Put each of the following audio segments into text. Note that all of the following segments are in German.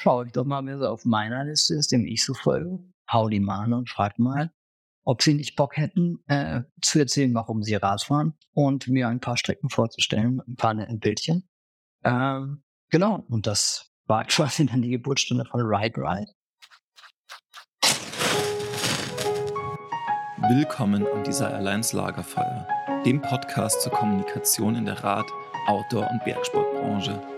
schaue ich doch mal, wer so auf meiner Liste ist, dem ich so folge, hau die mal an und frag mal, ob sie nicht Bock hätten, äh, zu erzählen, warum sie Rad fahren und mir ein paar Strecken vorzustellen, ein paar netten Bildchen. Ähm, genau, und das war quasi dann die Geburtsstunde von Ride Ride. Willkommen am Desire Alliance Lagerfeuer, dem Podcast zur Kommunikation in der Rad-, Outdoor- und Bergsportbranche.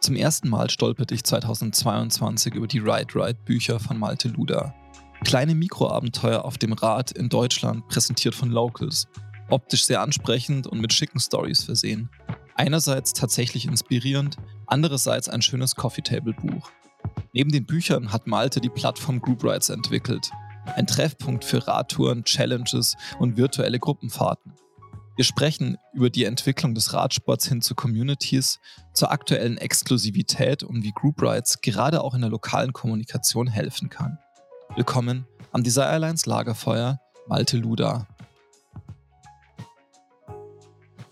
Zum ersten Mal stolperte ich 2022 über die Ride Ride Bücher von Malte Luda. Kleine Mikroabenteuer auf dem Rad in Deutschland, präsentiert von Locals. Optisch sehr ansprechend und mit schicken Stories versehen. Einerseits tatsächlich inspirierend, andererseits ein schönes Coffee Table Buch. Neben den Büchern hat Malte die Plattform Group Rides entwickelt. Ein Treffpunkt für Radtouren, Challenges und virtuelle Gruppenfahrten. Wir sprechen über die Entwicklung des Radsports hin zu Communities, zur aktuellen Exklusivität und wie Group Rides gerade auch in der lokalen Kommunikation helfen kann. Willkommen am Desire Airlines Lagerfeuer, Malte Luda.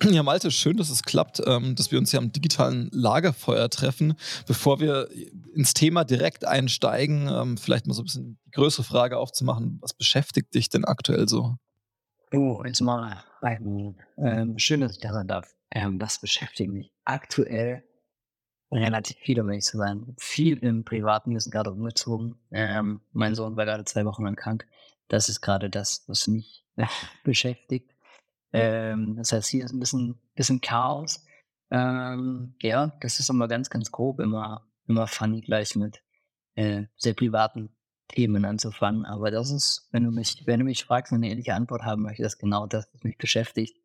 Ja, Malte, schön, dass es klappt, ähm, dass wir uns hier am digitalen Lagerfeuer treffen. Bevor wir ins Thema direkt einsteigen, ähm, vielleicht mal so ein bisschen die größere Frage aufzumachen. Was beschäftigt dich denn aktuell so? Oh, jetzt mal ähm, schön, dass ich da sein darf. Ähm, das beschäftigt mich aktuell relativ viel, um ehrlich zu sein. Viel im Privaten, wir sind gerade umgezogen. Ähm, mein Sohn war gerade zwei Wochen lang krank. Das ist gerade das, was mich beschäftigt. Ähm, das heißt, hier ist ein bisschen, bisschen Chaos. Ähm, ja, das ist immer ganz, ganz grob, immer, immer funny gleich mit äh, sehr privaten Themen anzufangen. Aber das ist, wenn du mich, wenn du mich fragst, eine ehrliche Antwort haben möchte, das genau das, was mich beschäftigt.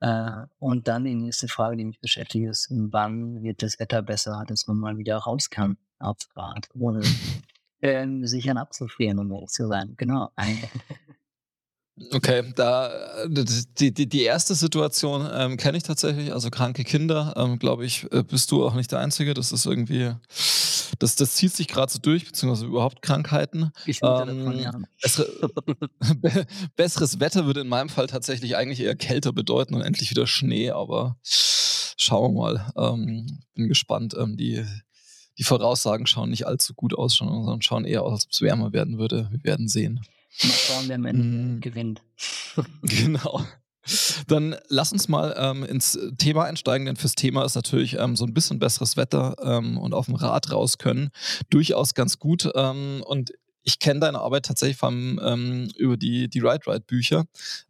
Äh, und dann die nächste Frage, die mich beschäftigt, ist, wann wird das Wetter besser, dass man mal wieder raus kann aufs Rad, ohne ähm, sich abzufrieren, um ehrlich zu sein. Genau. Okay, da die, die, die erste Situation ähm, kenne ich tatsächlich, also kranke Kinder, ähm, glaube ich, äh, bist du auch nicht der Einzige. Das ist irgendwie, das, das zieht sich gerade so durch, beziehungsweise überhaupt Krankheiten. Ich ähm, davon, ja. bessere, besseres Wetter würde in meinem Fall tatsächlich eigentlich eher kälter bedeuten und endlich wieder Schnee, aber schauen wir mal. Ähm, bin gespannt. Ähm, die, die Voraussagen schauen nicht allzu gut aus, sondern schauen eher aus, als ob es wärmer werden würde. Wir werden sehen. Mal schauen, wer am Ende mm. gewinnt. genau. Dann lass uns mal ähm, ins Thema einsteigen, denn fürs Thema ist natürlich ähm, so ein bisschen besseres Wetter ähm, und auf dem Rad raus können durchaus ganz gut. Ähm, und ich kenne deine Arbeit tatsächlich vom, ähm, über die, die Ride Ride Bücher.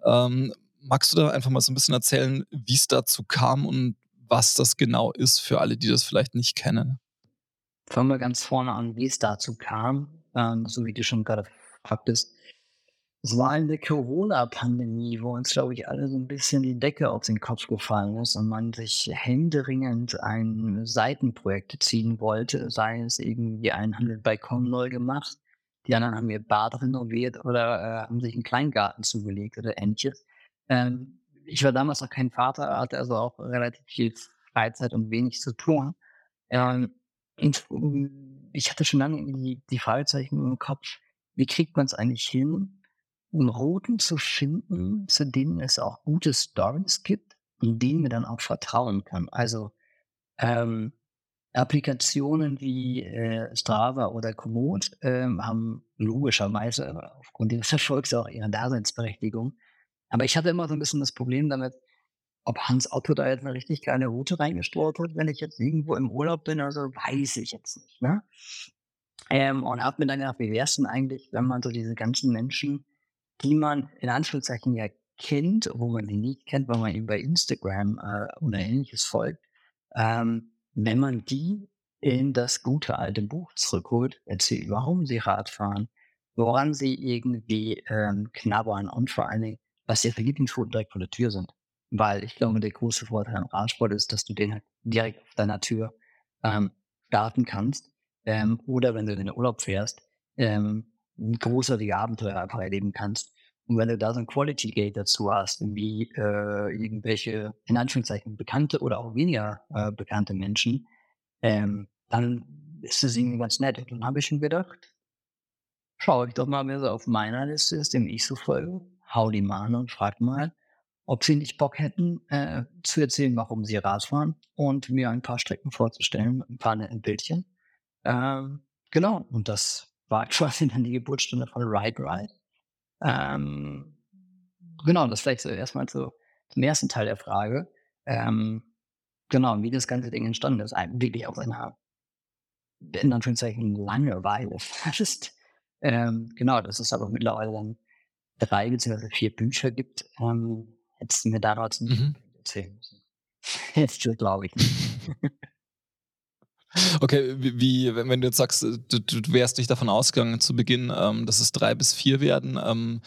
Ähm, magst du da einfach mal so ein bisschen erzählen, wie es dazu kam und was das genau ist für alle, die das vielleicht nicht kennen? Fangen wir ganz vorne an, wie es dazu kam. so wie du schon gerade fragtest es war in der Corona-Pandemie, wo uns, glaube ich, alle so ein bisschen die Decke auf den Kopf gefallen ist und man sich händeringend ein Seitenprojekt ziehen wollte, sei es irgendwie ein Balkon neu gemacht, die anderen haben ihr Bad renoviert oder äh, haben sich einen Kleingarten zugelegt oder ähnliches. Ähm, ich war damals noch kein Vater, hatte also auch relativ viel Freizeit und wenig zu tun. Ähm, und ich hatte schon lange die, die Fragezeichen im Kopf, wie kriegt man es eigentlich hin, Routen zu finden, zu denen es auch gute Stories gibt und denen man dann auch vertrauen kann. Also ähm, Applikationen wie äh, Strava oder Komoot ähm, haben logischerweise aufgrund ihres Erfolgs auch ihre Daseinsberechtigung. Aber ich hatte immer so ein bisschen das Problem damit, ob Hans Otto da jetzt eine richtig geile Route reingestreut hat, wenn ich jetzt irgendwo im Urlaub bin, also weiß ich jetzt nicht. Ne? Ähm, und habe mir dann gedacht, wie wäre es denn eigentlich, wenn man so diese ganzen Menschen die man in Anführungszeichen ja kennt, wo man ihn nicht kennt, weil man ihm bei Instagram äh, oder ähnliches folgt, ähm, wenn man die in das gute alte Buch zurückholt, erzählt, warum sie Rad fahren, woran sie irgendwie ähm, knabbern und vor allen Dingen, was ihre Lieblingsrouten direkt vor der Tür sind. Weil ich glaube, der große Vorteil am Radsport ist, dass du den halt direkt auf deiner Tür ähm, starten kannst. Ähm, oder wenn du in den Urlaub fährst, ähm, großartige Abenteuer einfach erleben kannst. Und wenn du da so ein Quality Gate dazu hast, wie äh, irgendwelche, in Anführungszeichen, bekannte oder auch weniger äh, bekannte Menschen, ähm, dann ist das irgendwie ganz nett. Und dann habe ich mir gedacht, schau ich doch mal, wer so auf meiner Liste ist, dem ich so folge, hau die mal an und frag mal, ob sie nicht Bock hätten, äh, zu erzählen, warum sie Rad fahren und mir ein paar Strecken vorzustellen, ein paar netten Bildchen. Ähm, genau, und das war quasi dann die Geburtsstunde von Ride Ride. Ähm, genau, das vielleicht so erstmal zu, zum ersten Teil der Frage. Ähm, genau, wie das ganze Ding entstanden ist, wirklich auf einer, in Anführungszeichen, Langeweile fast. Ähm, genau, dass es aber mittlerweile dann drei bzw. vier Bücher gibt, ähm, hättest du mir daraus nicht mhm. erzählen müssen. Jetzt glaube ich nicht. Okay, wie, wenn du jetzt sagst, du, du wärst nicht davon ausgegangen zu Beginn, ähm, dass es drei bis vier werden, ähm,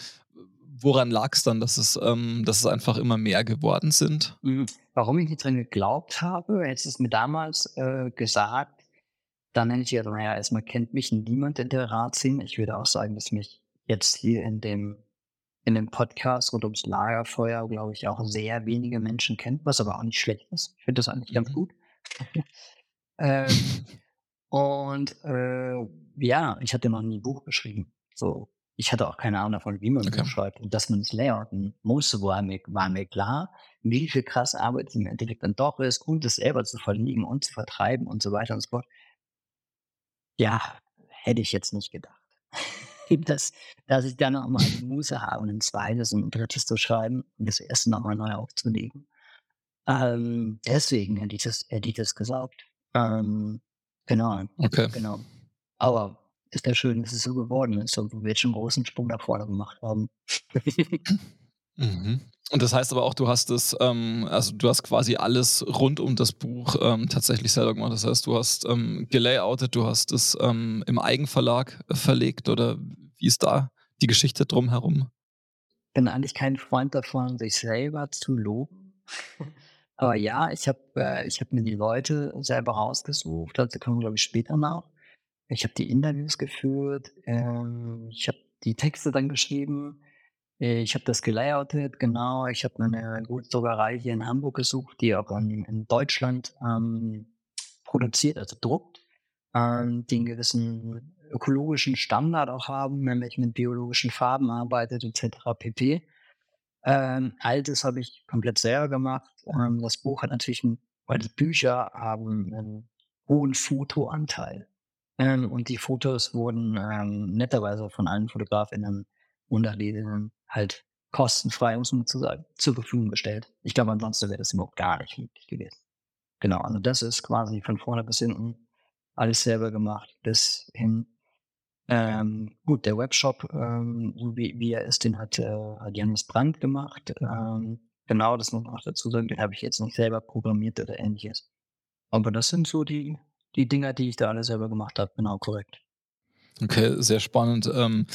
woran lag es dann, dass es, ähm, dass es einfach immer mehr geworden sind? Mhm. Warum ich nicht dran geglaubt habe, hättest du es mir damals äh, gesagt, dann hätte ich ja, naja, erstmal kennt mich niemand in der Ratszene. Ich würde auch sagen, dass mich jetzt hier in dem, in dem Podcast rund ums Lagerfeuer, glaube ich, auch sehr wenige Menschen kennen, was aber auch nicht schlecht ist. Ich finde das eigentlich ganz mhm. gut. Ähm, und äh, ja, ich hatte noch nie ein Buch geschrieben. So, ich hatte auch keine Ahnung davon, wie man okay. Buch schreibt und dass man es layouten muss, war mir, war mir klar, wie viel krasse Arbeit im Endeffekt dann doch ist und es selber zu verliegen und zu vertreiben und so weiter und so fort. Ja, hätte ich jetzt nicht gedacht. dass, dass ich dann nochmal die Muße habe, ein zweites und ein drittes zu schreiben und das erste nochmal neu aufzulegen. Ähm, deswegen hätte ich das, hätte ich das gesagt. Ähm, genau. Okay. Genau. Aber ist ja schön, dass es so geworden ist und wir jetzt schon einen großen Sprung nach vorne gemacht haben. mhm. Und das heißt aber auch, du hast es, ähm, also du hast quasi alles rund um das Buch ähm, tatsächlich selber gemacht. Das heißt, du hast ähm, gelayoutet, du hast es ähm, im Eigenverlag verlegt oder wie ist da die Geschichte drumherum? Ich bin eigentlich kein Freund davon, sich selber zu loben. Aber ja, ich habe äh, hab mir die Leute selber rausgesucht, dazu kommen wir, glaube ich, später noch. Ich habe die Interviews geführt, ähm, ich habe die Texte dann geschrieben, ich habe das gelayoutet, genau. Ich habe eine Gutdruckerei hier in Hamburg gesucht, die auch in, in Deutschland ähm, produziert, also druckt, ähm, die einen gewissen ökologischen Standard auch haben, nämlich mit biologischen Farben arbeitet etc. pp. Ähm, all das habe ich komplett selber gemacht. Ähm, das Buch hat natürlich, ein, weil die Bücher haben einen hohen Fotoanteil. Ähm, und die Fotos wurden ähm, netterweise von allen Fotografinnen und Athletinnen halt kostenfrei, muss man zu sagen, zur Verfügung gestellt. Ich glaube, ansonsten wäre das überhaupt gar nicht möglich gewesen. Genau, also das ist quasi von vorne bis hinten alles selber gemacht, bis hin ähm, gut, der Webshop, ähm, wie, wie er ist, den hat, äh, hat Janis Brandt gemacht. Ähm, genau, das muss man auch dazu sagen, den habe ich jetzt nicht selber programmiert oder ähnliches. Aber das sind so die, die Dinger, die ich da alle selber gemacht habe. Genau, korrekt. Okay, sehr spannend. Ähm,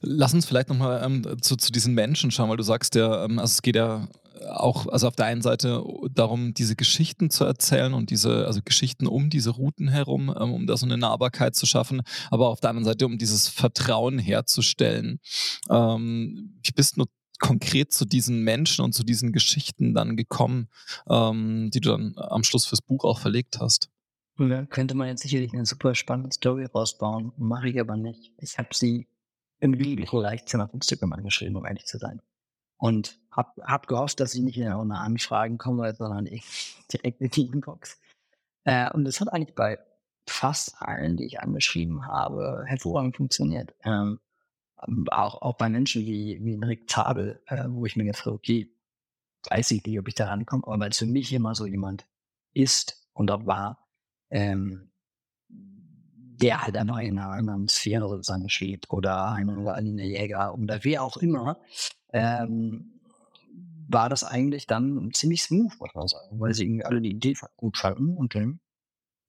lass uns vielleicht nochmal ähm, zu, zu diesen Menschen schauen, weil du sagst ja, ähm, also es geht ja auch, also auf der einen Seite darum, diese Geschichten zu erzählen und diese, also Geschichten um diese Routen herum, ähm, um da so eine Nahbarkeit zu schaffen, aber auf der anderen Seite, um dieses Vertrauen herzustellen. Ähm, wie bist du konkret zu diesen Menschen und zu diesen Geschichten dann gekommen, ähm, die du dann am Schluss fürs Buch auch verlegt hast? Da könnte man jetzt sicherlich eine super spannende Story rausbauen, mache ich aber nicht. Ich habe sie im Jugendlichen Leichtsinn auf Instagram angeschrieben, um ehrlich zu sein. Und hab, hab gehofft, dass ich nicht in eine Anfragen komme, sondern direkt in die Inbox. Äh, und das hat eigentlich bei fast allen, die ich angeschrieben habe, hervorragend funktioniert. Ähm, auch, auch bei Menschen wie, wie Rick Tabel, äh, wo ich mir gedacht habe, okay, weiß ich nicht, ob ich da rankomme, aber weil es für mich immer so jemand ist und auch war, ähm, der halt einfach in einer anderen Sphäre sozusagen steht oder ein oder eine Jäger oder wer auch immer, ähm, war das eigentlich dann ziemlich smooth, muss man sagen, weil sie irgendwie alle die Idee gut fanden und dann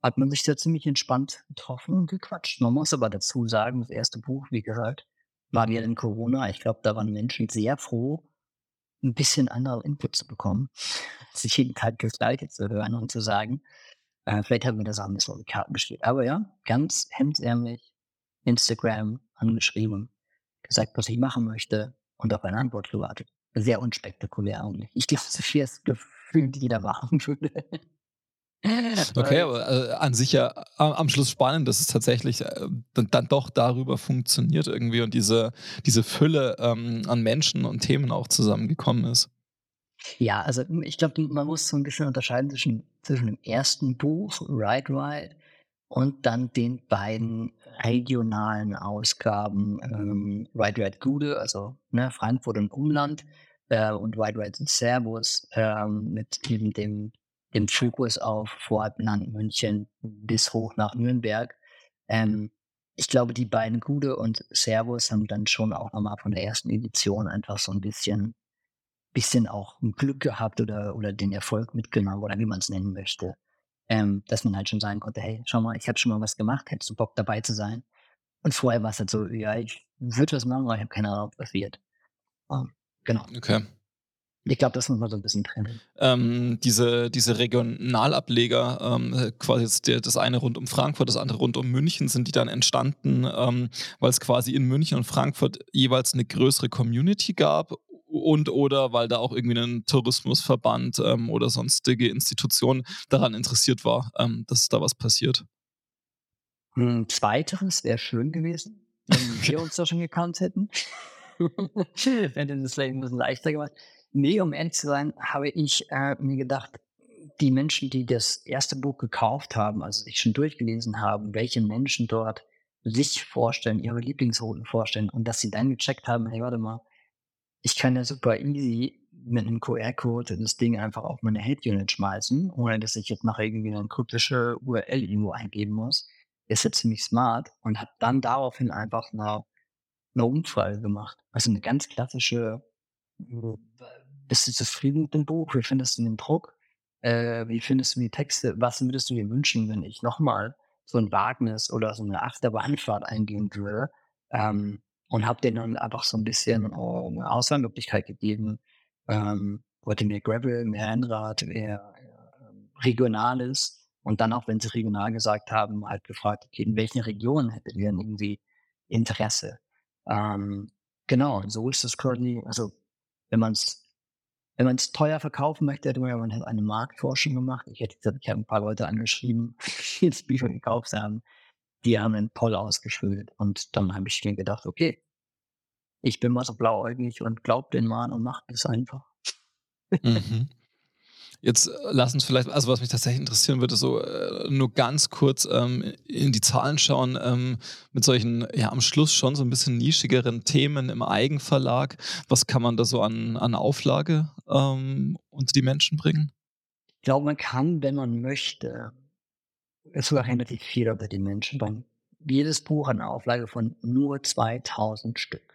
hat man sich da ziemlich entspannt getroffen und gequatscht. Man muss aber dazu sagen, das erste Buch, wie gesagt, war ja in Corona. Ich glaube, da waren Menschen sehr froh, ein bisschen andere Input zu bekommen, sich jeden Tag Gleiche zu hören und zu sagen, äh, vielleicht haben wir das auch ein bisschen auf die Karten gespielt. Aber ja, ganz hemdsärmlich, Instagram, angeschrieben, gesagt, was ich machen möchte und auf eine Antwort gewartet. Sehr unspektakulär und ich glaube, so viel das Gefühl, die jeder machen würde. Okay, aber äh, an sich ja am, am Schluss spannend, dass es tatsächlich äh, dann, dann, doch darüber funktioniert irgendwie und diese, diese Fülle ähm, an Menschen und Themen auch zusammengekommen ist. Ja, also ich glaube, man muss so ein bisschen unterscheiden zwischen, zwischen dem ersten Buch, Right Right, und dann den beiden regionalen Ausgaben, ähm, Right Right Gude, also ne, Frankfurt und Umland, äh, und Right Right Servus ähm, mit eben dem dem Fokus auf Voralpenland, München bis hoch nach Nürnberg. Ähm, ich glaube, die beiden Gude und Servus haben dann schon auch nochmal von der ersten Edition einfach so ein bisschen, bisschen auch ein Glück gehabt oder, oder den Erfolg mitgenommen oder wie man es nennen möchte. Ähm, dass man halt schon sagen konnte, hey, schau mal, ich habe schon mal was gemacht, hättest du Bock dabei zu sein? Und vorher war es halt so, ja, ich würde was machen, aber ich habe keine Ahnung, was wird. Um, ähm, genau. Okay. Ich glaube, das muss man so ein bisschen trennen. Ähm, diese, diese Regionalableger, ähm, quasi jetzt der, das eine rund um Frankfurt, das andere rund um München, sind die dann entstanden, ähm, weil es quasi in München und Frankfurt jeweils eine größere Community gab und oder weil da auch irgendwie ein Tourismusverband ähm, oder sonstige Institution daran interessiert war, ähm, dass da was passiert. Hm, zweiteres wäre schön gewesen, wenn wir uns da schon gekannt hätten. Hätte das Leben ein bisschen leichter gemacht. Nee, um ehrlich zu sein, habe ich äh, mir gedacht, die Menschen, die das erste Buch gekauft haben, also sich schon durchgelesen haben, welche Menschen dort sich vorstellen, ihre Lieblingsrouten vorstellen und dass sie dann gecheckt haben, hey, warte mal, ich kann ja super easy mit einem QR-Code das Ding einfach auf meine Head-Unit schmeißen, ohne dass ich jetzt noch irgendwie eine kryptische URL irgendwo eingeben muss. Ist jetzt ziemlich smart und hat dann daraufhin einfach eine, eine Umfrage gemacht. Also eine ganz klassische bist du zufrieden mit dem Buch? Wie findest du den Druck? Äh, wie findest du die Texte? Was würdest du dir wünschen, wenn ich nochmal so ein Wagnis oder so eine Achterbahnfahrt eingehen würde? Ähm, und habe denen dann einfach so ein bisschen eine Auswahlmöglichkeit gegeben. Ähm, wollte mehr Gravel, mehr Rennrad, mehr äh, Regionales. Und dann auch, wenn sie regional gesagt haben, halt gefragt, okay, in welchen Regionen hättet ihr denn irgendwie Interesse? Ähm, genau, so ist es quasi, also wenn man es wenn man es teuer verkaufen möchte, hätte man man eine Marktforschung gemacht. Ich hätte gesagt, ich habe ein paar Leute angeschrieben, die jetzt Bücher gekauft haben. Die haben einen Poll ausgefüllt. Und dann habe ich mir gedacht, okay, ich bin mal so blauäugig und glaub den Mann und mach das einfach. Mhm. Jetzt äh, lass uns vielleicht, also was mich tatsächlich interessieren würde, so äh, nur ganz kurz ähm, in die Zahlen schauen, ähm, mit solchen, ja, am Schluss schon so ein bisschen nischigeren Themen im Eigenverlag. Was kann man da so an, an Auflage ähm, unter die Menschen bringen? Ich glaube, man kann, wenn man möchte, sogar relativ viel unter die Menschen bringen. Jedes Buch hat eine Auflage von nur 2000 Stück.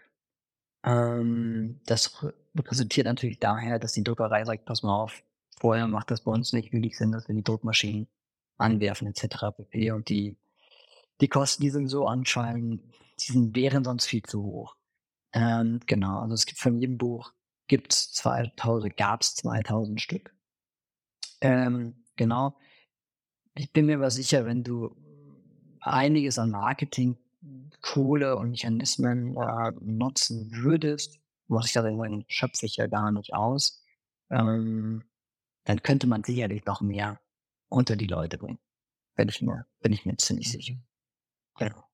Ähm, das resultiert natürlich daher, dass die Druckerei sagt, pass mal auf, Vorher macht das bei uns nicht wirklich Sinn, dass wir die Druckmaschinen anwerfen etc. pp. Und die, die Kosten, die sowieso anfallen, die sind, wären sonst viel zu hoch. Ähm, genau, also es gibt von jedem Buch gibt's 2000, gab es 2000 Stück. Ähm, genau. Ich bin mir aber sicher, wenn du einiges an Marketing, Kohle und Mechanismen äh, nutzen würdest, was ich da sagen, schöpfe ich ja gar nicht aus. Ähm, dann könnte man sicherlich noch mehr unter die Leute bringen. Bin ich mir, bin ich mir ziemlich sicher. Mhm. Genau.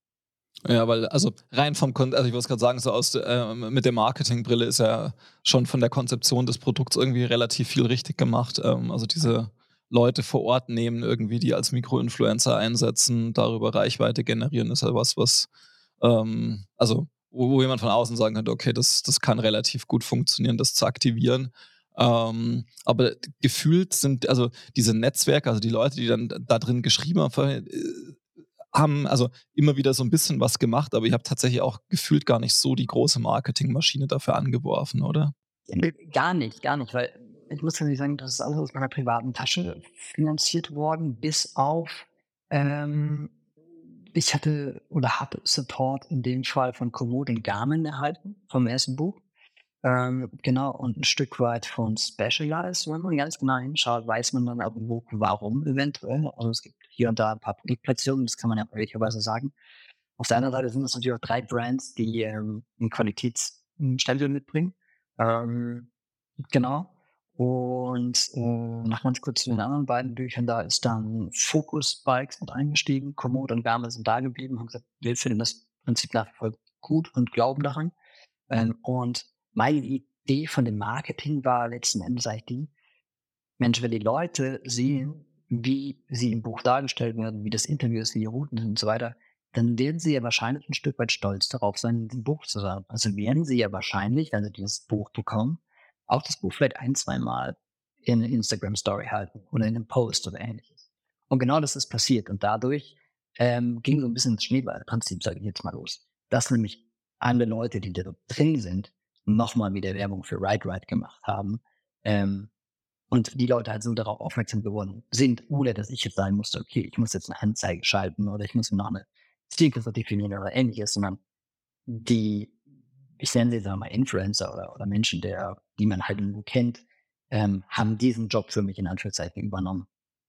Ja, weil, also rein vom, Kon also ich wollte gerade sagen, so aus äh, mit der Marketingbrille ist ja schon von der Konzeption des Produkts irgendwie relativ viel richtig gemacht. Ähm, also diese Leute vor Ort nehmen, irgendwie, die als Mikroinfluencer einsetzen, darüber Reichweite generieren, ist ja was, was, ähm, also wo, wo jemand von außen sagen könnte, okay, das, das kann relativ gut funktionieren, das zu aktivieren. Ähm, aber gefühlt sind also diese Netzwerke, also die Leute, die dann da drin geschrieben haben, äh, haben also immer wieder so ein bisschen was gemacht, aber ich habe tatsächlich auch gefühlt gar nicht so die große Marketingmaschine dafür angeworfen, oder? Gar nicht, gar nicht, weil ich muss natürlich sagen, das ist alles aus meiner privaten Tasche finanziert worden, bis auf ähm, ich hatte oder habe Support in dem Fall von Komoot und Garmin erhalten vom ersten Buch. Ähm, genau, und ein Stück weit von Specialized. Wenn man ganz genau hinschaut, weiß man dann auch, warum eventuell. Also es gibt hier und da ein paar Publikationen, das kann man ja möglicherweise sagen. Auf der anderen Seite sind es natürlich auch drei Brands, die ähm, einen Qualitätsstempel mitbringen. Ähm, genau. Und äh, nach ganz kurz zu den anderen beiden Büchern, da ist dann Focus Bikes mit eingestiegen. Komoot und Garmin sind da geblieben, haben gesagt, wir finden das Prinzip nach wie vor gut und glauben daran. Ähm, und meine Idee von dem Marketing war letzten Endes eigentlich die, Mensch, wenn die Leute sehen, wie sie im Buch dargestellt werden, wie das Interview ist, wie die Routen sind und so weiter, dann werden sie ja wahrscheinlich ein Stück weit stolz darauf sein, in diesem Buch zu sein. Also werden sie ja wahrscheinlich, wenn sie dieses Buch bekommen, auch das Buch vielleicht ein, zwei Mal in eine Instagram-Story halten oder in einem Post oder ähnliches. Und genau das ist passiert. Und dadurch ähm, ging so ein bisschen das Schneeballprinzip, sage ich jetzt mal los. Dass nämlich alle Leute, die da drin sind, nochmal wieder Werbung für Ride Ride gemacht haben. Ähm, und die Leute halt so darauf aufmerksam geworden sind, ohne dass ich jetzt sagen musste, okay, ich muss jetzt eine Anzeige schalten oder ich muss mir noch eine Zielgruppe definieren oder ähnliches, sondern die, ich nenne sie sagen mal Influencer oder, oder Menschen, der, die man halt irgendwo kennt, ähm, haben diesen Job für mich in Anführungszeichen übernommen.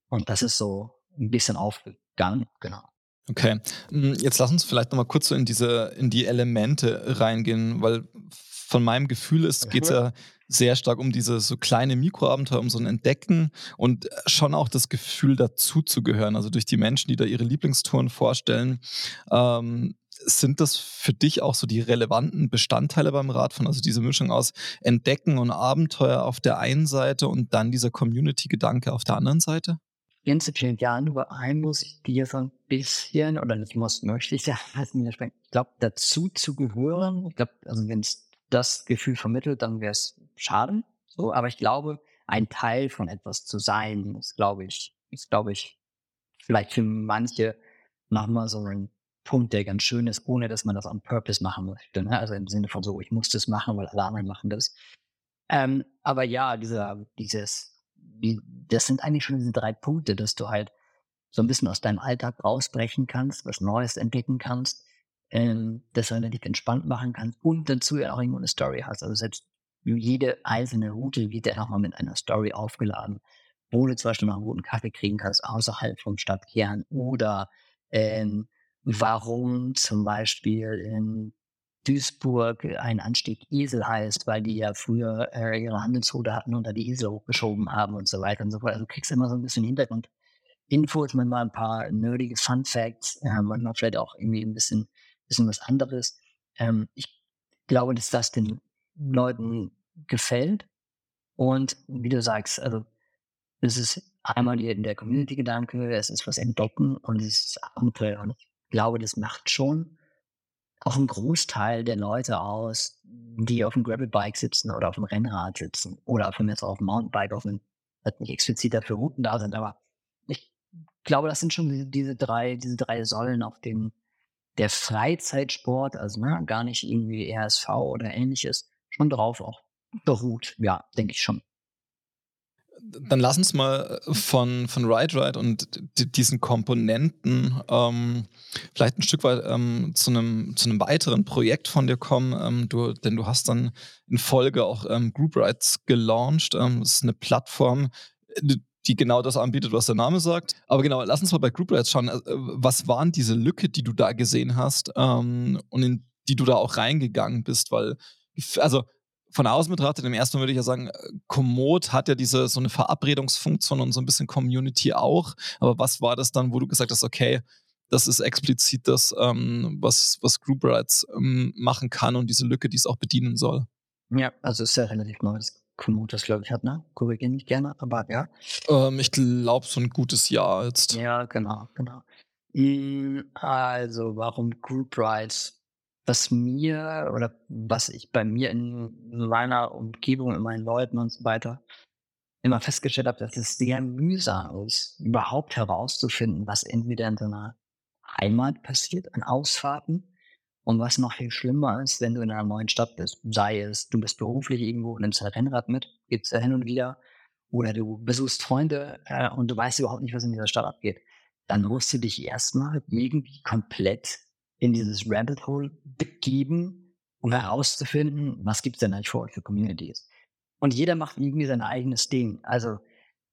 Und das ist so ein bisschen aufgegangen, genau. Okay, hm, jetzt lass uns vielleicht nochmal kurz so in diese, in die Elemente reingehen, weil von meinem Gefühl ist, geht es ja sehr stark um diese so kleine Mikroabenteuer, um so ein Entdecken und schon auch das Gefühl dazu zu gehören. Also durch die Menschen, die da ihre Lieblingstouren vorstellen. Ähm, sind das für dich auch so die relevanten Bestandteile beim Radfahren? Also diese Mischung aus Entdecken und Abenteuer auf der einen Seite und dann dieser Community-Gedanke auf der anderen Seite? Prinzipiell ja, nur ein muss ich dir so ein bisschen, oder nicht muss, möchte ich ja, ich glaube, dazu zu gehören, ich glaube, also wenn es das Gefühl vermittelt, dann wäre es schade. So, aber ich glaube, ein Teil von etwas zu sein, ist, glaube ich, ist, glaube ich, vielleicht für manche nochmal so ein Punkt, der ganz schön ist, ohne dass man das on purpose machen möchte. Ne? Also im Sinne von so, ich muss das machen, weil alle anderen machen das. Ähm, aber ja, dieser, dieses, die, das sind eigentlich schon diese drei Punkte, dass du halt so ein bisschen aus deinem Alltag rausbrechen kannst, was Neues entdecken kannst, ähm, das relativ entspannt machen kannst und dazu ja auch irgendwo eine Story hast. Also selbst jede einzelne Route wird ja nochmal mit einer Story aufgeladen, wo du zum Beispiel noch einen guten Kaffee kriegen kannst außerhalb vom Stadtkern oder ähm, warum zum Beispiel in Duisburg ein Anstieg Esel heißt, weil die ja früher äh, ihre Handelsroute hatten und da die Esel hochgeschoben haben und so weiter und so fort. Also du kriegst immer so ein bisschen Hintergrundinfos mit mal ein paar nerdige Fun Facts, äh, manchmal vielleicht auch irgendwie ein bisschen bisschen was anderes. Ähm, ich glaube, dass das den Leuten gefällt. Und wie du sagst, also es ist einmal der Community-Gedanke, es ist was entdecken und es ist Abenteuer. Und ich glaube, das macht schon auch einen Großteil der Leute aus, die auf dem Gravel-Bike sitzen oder auf dem Rennrad sitzen oder von mir auf dem Mountainbike, auf dem, nicht explizit dafür Routen da sind, aber ich glaube, das sind schon diese, drei, diese drei Säulen, auf denen der Freizeitsport, also ne, gar nicht irgendwie RSV oder ähnliches, schon drauf auch beruht. Ja, denke ich schon. Dann lass uns mal äh, von, von Ride Ride und diesen Komponenten ähm, vielleicht ein Stück weit ähm, zu, einem, zu einem weiteren Projekt von dir kommen. Ähm, du, denn du hast dann in Folge auch ähm, Group Rides gelauncht. Ähm, das ist eine Plattform, die genau das anbietet, was der Name sagt. Aber genau, lass uns mal bei Group Rides schauen. Äh, was waren diese Lücke, die du da gesehen hast ähm, und in die du da auch reingegangen bist? Weil, also von außen betrachtet, im ersten würde ich ja sagen, äh, Komoot hat ja diese so eine Verabredungsfunktion und so ein bisschen Community auch. Aber was war das dann, wo du gesagt hast, okay, das ist explizit das, ähm, was, was Group Rides ähm, machen kann und diese Lücke, die es auch bedienen soll? Ja, also ist ja relativ neu. Das Komoot das, glaube ich, hat, ne? Korrigiere mich gerne, aber ja. Ähm, ich glaube, so ein gutes Jahr jetzt. Ja, genau, genau. Hm, also, warum Group Rides? Was mir oder was ich bei mir in meiner Umgebung, in meinen Leuten und so weiter immer festgestellt habe, dass es sehr mühsam ist, überhaupt herauszufinden, was entweder in deiner Heimat passiert an Ausfahrten und was noch viel schlimmer ist, wenn du in einer neuen Stadt bist, sei es, du bist beruflich irgendwo, nimmst ein Rennrad mit, geht's ja hin und wieder, oder du besuchst Freunde äh, und du weißt überhaupt nicht, was in dieser Stadt abgeht, dann musst du dich erstmal irgendwie komplett in dieses Rabbit Hole begeben, um herauszufinden, was gibt's denn eigentlich vor euch für Communities. Und jeder macht irgendwie sein eigenes Ding. Also,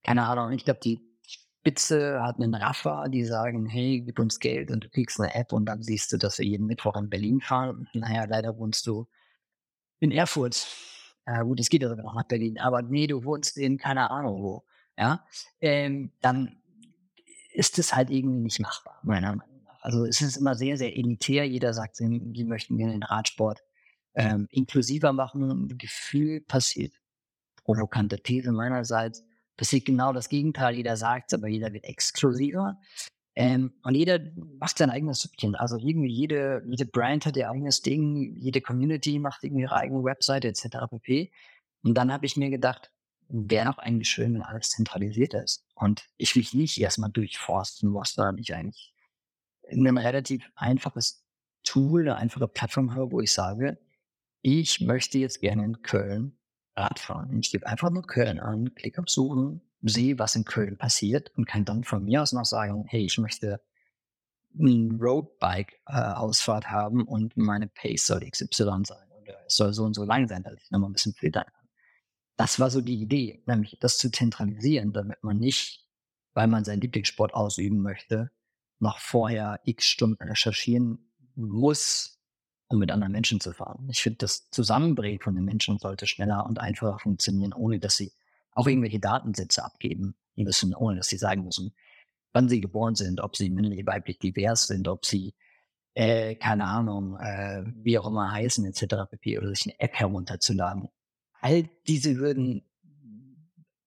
keine Ahnung, ich glaube, die Spitze hat einen Raffer, die sagen, hey, gib uns Geld und du kriegst eine App und dann siehst du, dass wir jeden Mittwoch in Berlin fahren. Naja, leider wohnst du in Erfurt. Ja, gut, es geht ja sogar noch nach Berlin, aber nee, du wohnst in keine Ahnung wo. Ja, ähm, dann ist es halt irgendwie nicht machbar, meiner Meinung nach. Also es ist immer sehr, sehr elitär. Jeder sagt, die möchten gerne den Radsport ähm, inklusiver machen. Gefühl passiert, provokante These meinerseits, passiert genau das Gegenteil. Jeder sagt es, aber jeder wird exklusiver. Ähm, und jeder macht sein eigenes Süppchen. Also irgendwie jede, jede Brand hat ihr eigenes Ding, jede Community macht irgendwie ihre eigene Webseite etc. pp. Und dann habe ich mir gedacht, wäre doch eigentlich schön, wenn alles zentralisiert ist. Und ich mich nicht erstmal durchforsten muss, sondern ich eigentlich ein relativ einfaches Tool, eine einfache Plattform habe, wo ich sage, ich möchte jetzt gerne in Köln Radfahren. Ich gebe einfach nur Köln an, klicke auf Suchen, sehe, was in Köln passiert und kann dann von mir aus noch sagen, hey, ich möchte eine Roadbike-Ausfahrt äh, haben und meine Pace soll XY sein oder es soll so und so lang sein, dass ich nochmal ein bisschen filtern kann. Das war so die Idee, nämlich das zu zentralisieren, damit man nicht, weil man seinen Lieblingssport ausüben möchte, noch vorher x Stunden recherchieren muss, um mit anderen Menschen zu fahren. Ich finde, das Zusammenbringen von den Menschen sollte schneller und einfacher funktionieren, ohne dass sie auch irgendwelche Datensätze abgeben müssen, ohne dass sie sagen müssen, wann sie geboren sind, ob sie männlich, weiblich divers sind, ob sie, äh, keine Ahnung, äh, wie auch immer heißen, etc. pp. oder sich eine App herunterzuladen. All diese Hürden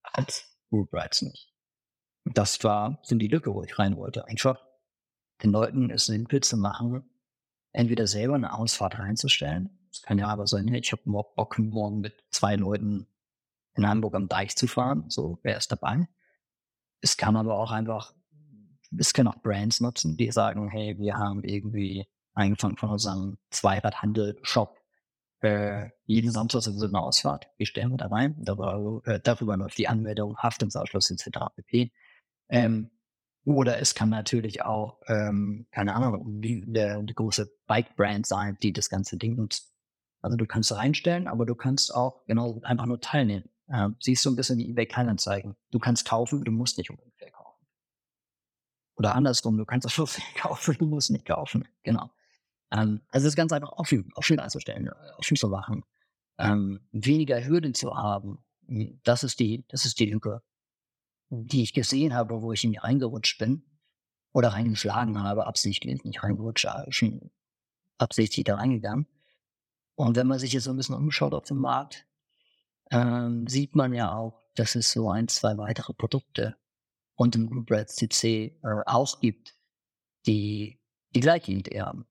hat Rights nicht. Das war so die Lücke, wo ich rein wollte. Einfach den Leuten es simpel zu machen, entweder selber eine Ausfahrt reinzustellen. Es kann ja aber sein, ich habe Bock, morgen mit zwei Leuten in Hamburg am Deich zu fahren. So, wer ist dabei? Es kann aber auch einfach, es können auch Brands nutzen, die sagen, hey, wir haben irgendwie angefangen von unserem Zweiradhandel-Shop äh, jeden Samstag so eine Ausfahrt. Wie stellen wir da rein? Darüber, äh, darüber läuft die Anmeldung, Haftungsausschluss etc. pp. Ähm, oder es kann natürlich auch, ähm, keine Ahnung, eine, eine große Bike-Brand sein, die das ganze Ding nutzt. Also du kannst reinstellen, aber du kannst auch genau einfach nur teilnehmen. Ähm, siehst du ein bisschen wie eBay Kleinanzeigen. Du kannst kaufen, du musst nicht unbedingt verkaufen. Oder andersrum, du kannst auch schon verkaufen, du musst nicht kaufen. Genau. Ähm, also es ist ganz einfach offen, offen einzustellen, äh, offen zu machen. Ähm, weniger Hürden zu haben. Hm, das ist die, das ist die Lücke, die ich gesehen habe, wo ich in die reingerutscht bin. Oder reingeschlagen habe, absichtlich, nicht reingerutscht, schon absichtlich da reingegangen. Und wenn man sich jetzt so ein bisschen umschaut auf dem Markt, ähm, sieht man ja auch, dass es so ein, zwei weitere Produkte und im Group Reds CC äh, auch gibt, die die gleiche Idee haben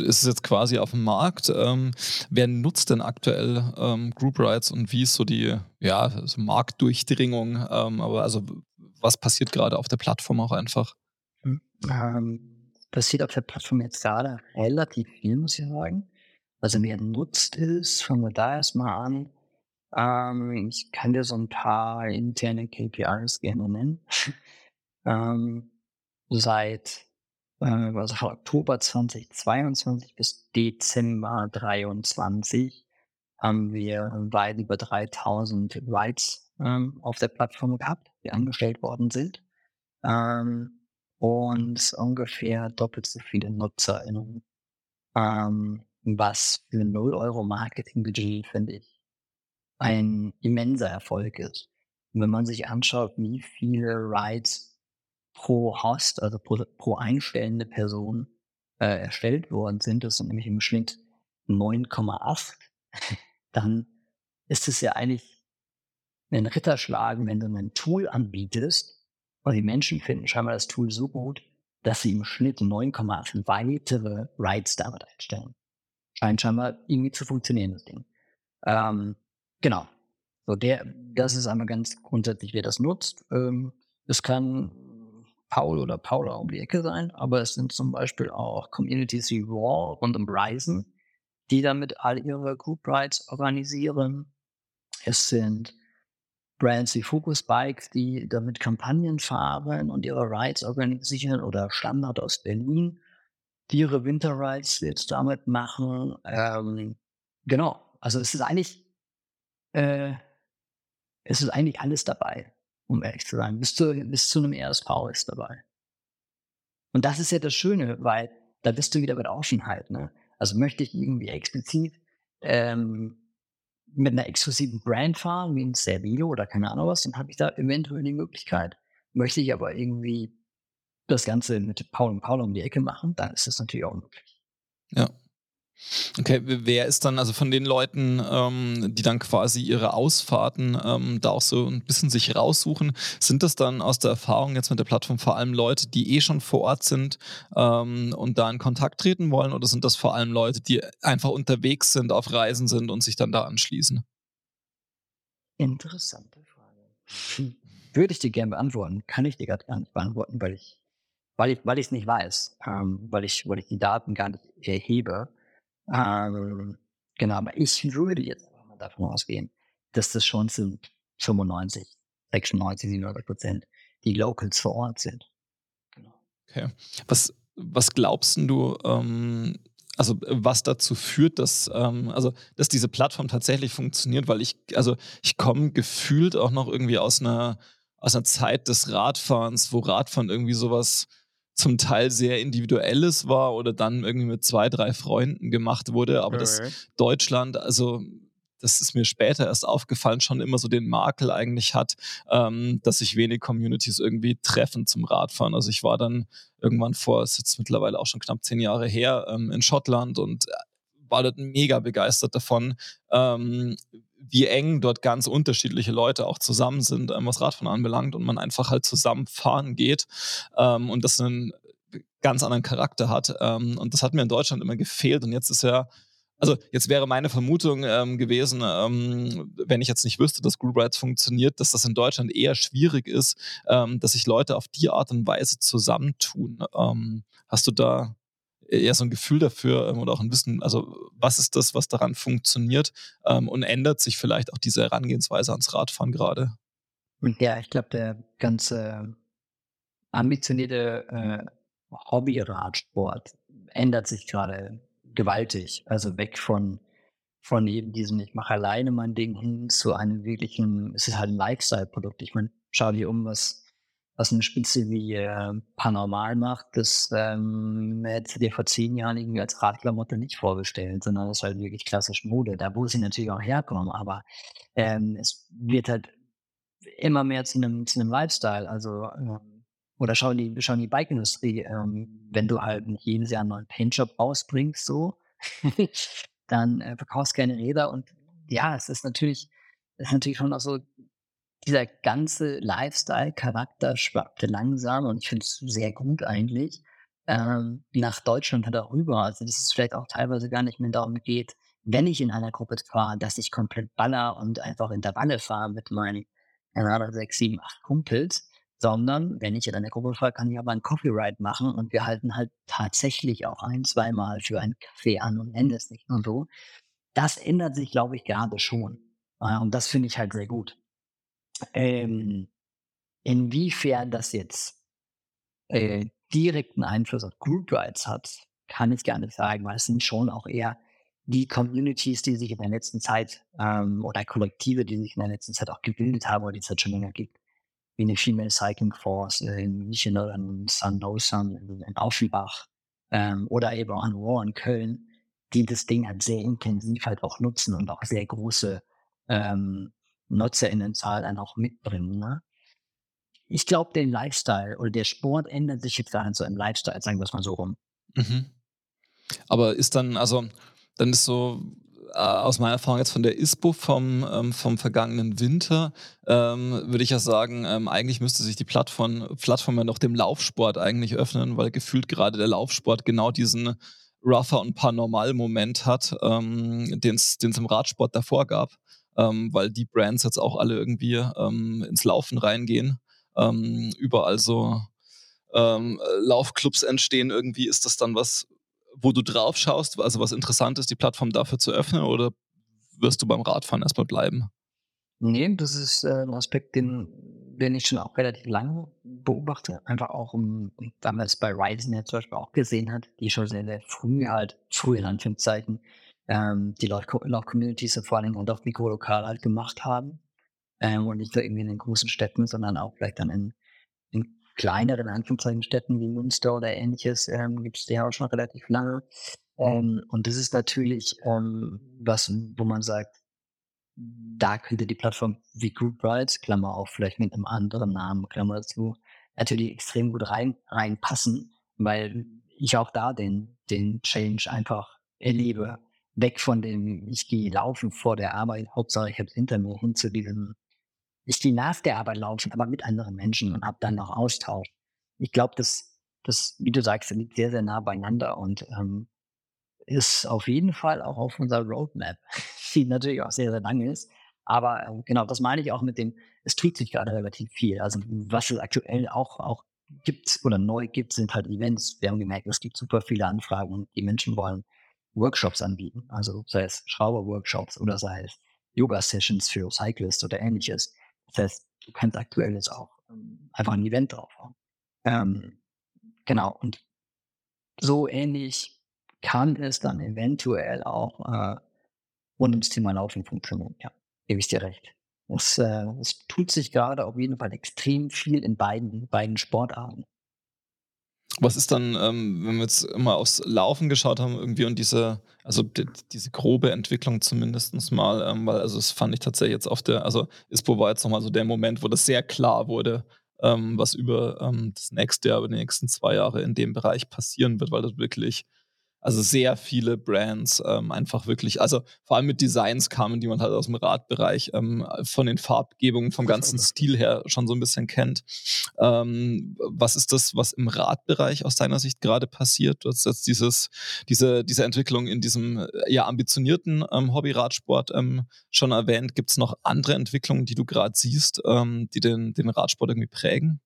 ist es jetzt quasi auf dem Markt. Ähm, wer nutzt denn aktuell ähm, Group Rides und wie ist so die ja, also Marktdurchdringung? Ähm, aber also was passiert gerade auf der Plattform auch einfach? Hm, ähm, passiert auf der Plattform jetzt gerade relativ viel, muss ich sagen. Also wer nutzt ist, fangen wir da erstmal an. Ähm, ich kann dir so ein paar interne KPIs gerne nennen. ähm, seit äh, also von Oktober 2022 bis Dezember 2023 haben wir weit über 3000 Rights ähm, auf der Plattform gehabt, die angestellt worden sind. Ähm, und ungefähr doppelt so viele NutzerInnen. Ähm, was für 0 Euro Marketingbudget, finde ich, ein immenser Erfolg ist. Und wenn man sich anschaut, wie viele Rides pro Host, also pro, pro einstellende Person äh, erstellt worden sind, das sind nämlich im Schnitt 9,8, dann ist es ja eigentlich ein Ritterschlag, wenn du ein Tool anbietest und die Menschen finden scheinbar das Tool so gut, dass sie im Schnitt 9,8 weitere Rights damit einstellen. Scheint scheinbar irgendwie zu funktionieren, das Ding. Ähm, genau. So, der, das ist einmal ganz grundsätzlich, wer das nutzt. Ähm, es kann Paul oder Paula um die Ecke sein, aber es sind zum Beispiel auch Communities wie Raw rund um Ryzen, die damit all ihre Group Rides organisieren. Es sind Brands wie Focus Bike, die damit Kampagnen fahren und ihre Rides organisieren oder Standard aus Berlin, die ihre Winter Rides jetzt damit machen. Ähm, genau, also es ist eigentlich, äh, es ist eigentlich alles dabei. Um ehrlich zu sein. Bis zu, bis zu einem RSV ist dabei. Und das ist ja das Schöne, weil da bist du wieder bei der Offenheit. Ne? Also möchte ich irgendwie explizit ähm, mit einer exklusiven Brand fahren, wie ein Servio oder keine Ahnung was, dann habe ich da eventuell die Möglichkeit. Möchte ich aber irgendwie das Ganze mit Paul und Paul um die Ecke machen, dann ist das natürlich auch möglich. Ja. Okay, wer ist dann also von den Leuten, ähm, die dann quasi ihre Ausfahrten ähm, da auch so ein bisschen sich raussuchen, sind das dann aus der Erfahrung jetzt mit der Plattform vor allem Leute, die eh schon vor Ort sind ähm, und da in Kontakt treten wollen oder sind das vor allem Leute, die einfach unterwegs sind, auf Reisen sind und sich dann da anschließen? Interessante Frage. Würde ich dir gerne beantworten, kann ich dir gerade gar nicht beantworten, weil ich weil ich weil es nicht weiß, ähm, weil ich weil ich die Daten gar nicht erhebe. Ähm, genau, aber ich würde jetzt mal davon ausgehen, dass das schon zu 95, 96, 97 Prozent die Locals vor Ort sind. Genau. Okay. Was, was glaubst du, ähm, also was dazu führt, dass, ähm, also, dass diese Plattform tatsächlich funktioniert? Weil ich, also ich komme gefühlt auch noch irgendwie aus einer, aus einer Zeit des Radfahrens, wo Radfahren irgendwie sowas zum Teil sehr individuelles war oder dann irgendwie mit zwei, drei Freunden gemacht wurde. Aber okay. dass Deutschland, also das ist mir später erst aufgefallen, schon immer so den Makel eigentlich hat, ähm, dass sich wenig Communities irgendwie treffen zum Radfahren. Also ich war dann irgendwann vor, ist jetzt mittlerweile auch schon knapp zehn Jahre her, ähm, in Schottland und äh, war dort mega begeistert davon, ähm, wie eng dort ganz unterschiedliche Leute auch zusammen sind, ähm, was Radfahren anbelangt und man einfach halt zusammen fahren geht ähm, und das einen ganz anderen Charakter hat. Ähm, und das hat mir in Deutschland immer gefehlt und jetzt ist ja also jetzt wäre meine Vermutung ähm, gewesen, ähm, wenn ich jetzt nicht wüsste, dass Group Rides funktioniert, dass das in Deutschland eher schwierig ist, ähm, dass sich Leute auf die Art und Weise zusammentun. Ähm, hast du da eher so ein Gefühl dafür ähm, oder auch ein Wissen, also was ist das, was daran funktioniert ähm, und ändert sich vielleicht auch diese Herangehensweise ans Radfahren gerade? Ja, ich glaube, der ganze ambitionierte äh, Hobby-Radsport ändert sich gerade gewaltig. Also weg von, von eben diesem, ich mache alleine mein Ding hin zu einem wirklichen, es ist halt ein Lifestyle-Produkt. Ich meine, schau dir um, was was eine Spitze wie äh, Paranormal macht, das ähm, hätte dir vor zehn Jahren irgendwie als Radklamotte nicht vorgestellt, sondern das ist halt wirklich klassisch Mode. Da muss sie natürlich auch herkommen, aber ähm, es wird halt immer mehr zu einem, zu einem Lifestyle. Also, ähm, oder schau die, schau die Bike-Industrie, ähm, wenn du halt nicht jedes Jahr einen neuen Paintjob rausbringst, so, dann äh, verkaufst keine Räder und ja, es ist natürlich, es ist natürlich schon auch so, dieser ganze Lifestyle-Charakter schwappte langsam und ich finde es sehr gut eigentlich ähm, nach Deutschland darüber. Also dass es vielleicht auch teilweise gar nicht mehr darum geht, wenn ich in einer Gruppe fahre, dass ich komplett baller und einfach Intervalle fahre mit meinen, keine Ahnung, sechs, sieben, acht Kumpels, sondern wenn ich in einer Gruppe fahre, kann ich aber ein Ride machen und wir halten halt tatsächlich auch ein, zweimal für einen Kaffee an und nennen es nicht nur so. Das ändert sich, glaube ich, gerade schon. Und das finde ich halt sehr gut. Ähm, inwiefern das jetzt äh, direkten Einfluss auf Group Rights hat, kann ich gar nicht sagen, weil es sind schon auch eher die Communities, die sich in der letzten Zeit ähm, oder Kollektive, die sich in der letzten Zeit auch gebildet haben oder die es halt schon länger gibt, wie eine Female Cycling Force in München oder in San Lausanne, in, Aufenbach ähm, oder eben auch an Rohr in Köln, die das Ding halt sehr intensiv halt auch nutzen und auch sehr große ähm, NutzerInnenzahl dann auch mitbringen. Ne? Ich glaube, der Lifestyle oder der Sport ändert sich jetzt gerade so im Lifestyle, sagen wir es mal so rum. Mhm. Aber ist dann, also, dann ist so, äh, aus meiner Erfahrung jetzt von der ISPO vom, ähm, vom vergangenen Winter, ähm, würde ich ja sagen, ähm, eigentlich müsste sich die Plattform, Plattform ja noch dem Laufsport eigentlich öffnen, weil gefühlt gerade der Laufsport genau diesen rougher und Paranormal-Moment hat, ähm, den es im Radsport davor gab ähm, weil die Brands jetzt auch alle irgendwie ähm, ins Laufen reingehen. Ähm, überall so ähm, Laufclubs entstehen. Irgendwie ist das dann was, wo du drauf schaust, also was interessant ist, die Plattform dafür zu öffnen oder wirst du beim Radfahren erstmal bleiben? Nee, das ist äh, ein Aspekt, den, den ich schon auch relativ lange beobachte. Einfach auch, um, man es bei Ryzen ja zum Beispiel auch gesehen hat, die schon sehr, sehr früh halt, früh in Anführungszeichen, ähm, die Lauf-Communities vor allem und auch Mikrolokal halt gemacht haben. ähm, und nicht nur irgendwie in den großen Städten, sondern auch vielleicht dann in, in kleineren Anführungszeichen Städten wie Münster oder ähnliches ähm, gibt es ja auch schon relativ lange. Ähm, und das ist natürlich ähm, was, wo man sagt, da könnte die Plattform wie Group Rides, Klammer auf, vielleicht mit einem anderen Namen, Klammer zu, natürlich extrem gut rein, reinpassen, weil ich auch da den, den Change einfach erlebe. Weg von dem, ich gehe laufen vor der Arbeit, Hauptsache ich habe es hinter mir, hin zu diesem, ich gehe nach der Arbeit laufen, aber mit anderen Menschen und habe dann noch Austausch. Ich glaube, das, das, wie du sagst, liegt sehr, sehr nah beieinander und ähm, ist auf jeden Fall auch auf unserer Roadmap, die natürlich auch sehr, sehr lang ist. Aber äh, genau, das meine ich auch mit dem, es tut sich gerade relativ viel. Also was es aktuell auch, auch gibt oder neu gibt, sind halt Events. Wir haben gemerkt, es gibt super viele Anfragen und die Menschen wollen Workshops anbieten. Also sei es Schrauber-Workshops oder sei es Yoga-Sessions für Cyclists oder ähnliches. Das heißt, du kannst aktuell jetzt auch ähm, einfach ein Event draufhauen. Ähm, genau, und so ähnlich kann es dann eventuell auch äh, rund ums Thema Laufen funktionieren. Ja, gebe ich dir recht. Es, äh, es tut sich gerade auf jeden Fall extrem viel in beiden, beiden Sportarten. Was ist dann, ähm, wenn wir jetzt immer aufs Laufen geschaut haben, irgendwie und diese, also die, diese grobe Entwicklung zumindest mal, ähm, weil also das fand ich tatsächlich jetzt auf der, also ISPO war jetzt nochmal so der Moment, wo das sehr klar wurde, ähm, was über ähm, das nächste Jahr, über die nächsten zwei Jahre in dem Bereich passieren wird, weil das wirklich also sehr viele Brands ähm, einfach wirklich, also vor allem mit Designs kamen, die man halt aus dem Radbereich ähm, von den Farbgebungen, vom ganzen Stil her schon so ein bisschen kennt. Ähm, was ist das, was im Radbereich aus deiner Sicht gerade passiert? Du hast jetzt dieses, diese, diese Entwicklung in diesem äh, ja ambitionierten ähm, Hobby-Radsport ähm, schon erwähnt. Gibt es noch andere Entwicklungen, die du gerade siehst, ähm, die den, den Radsport irgendwie prägen?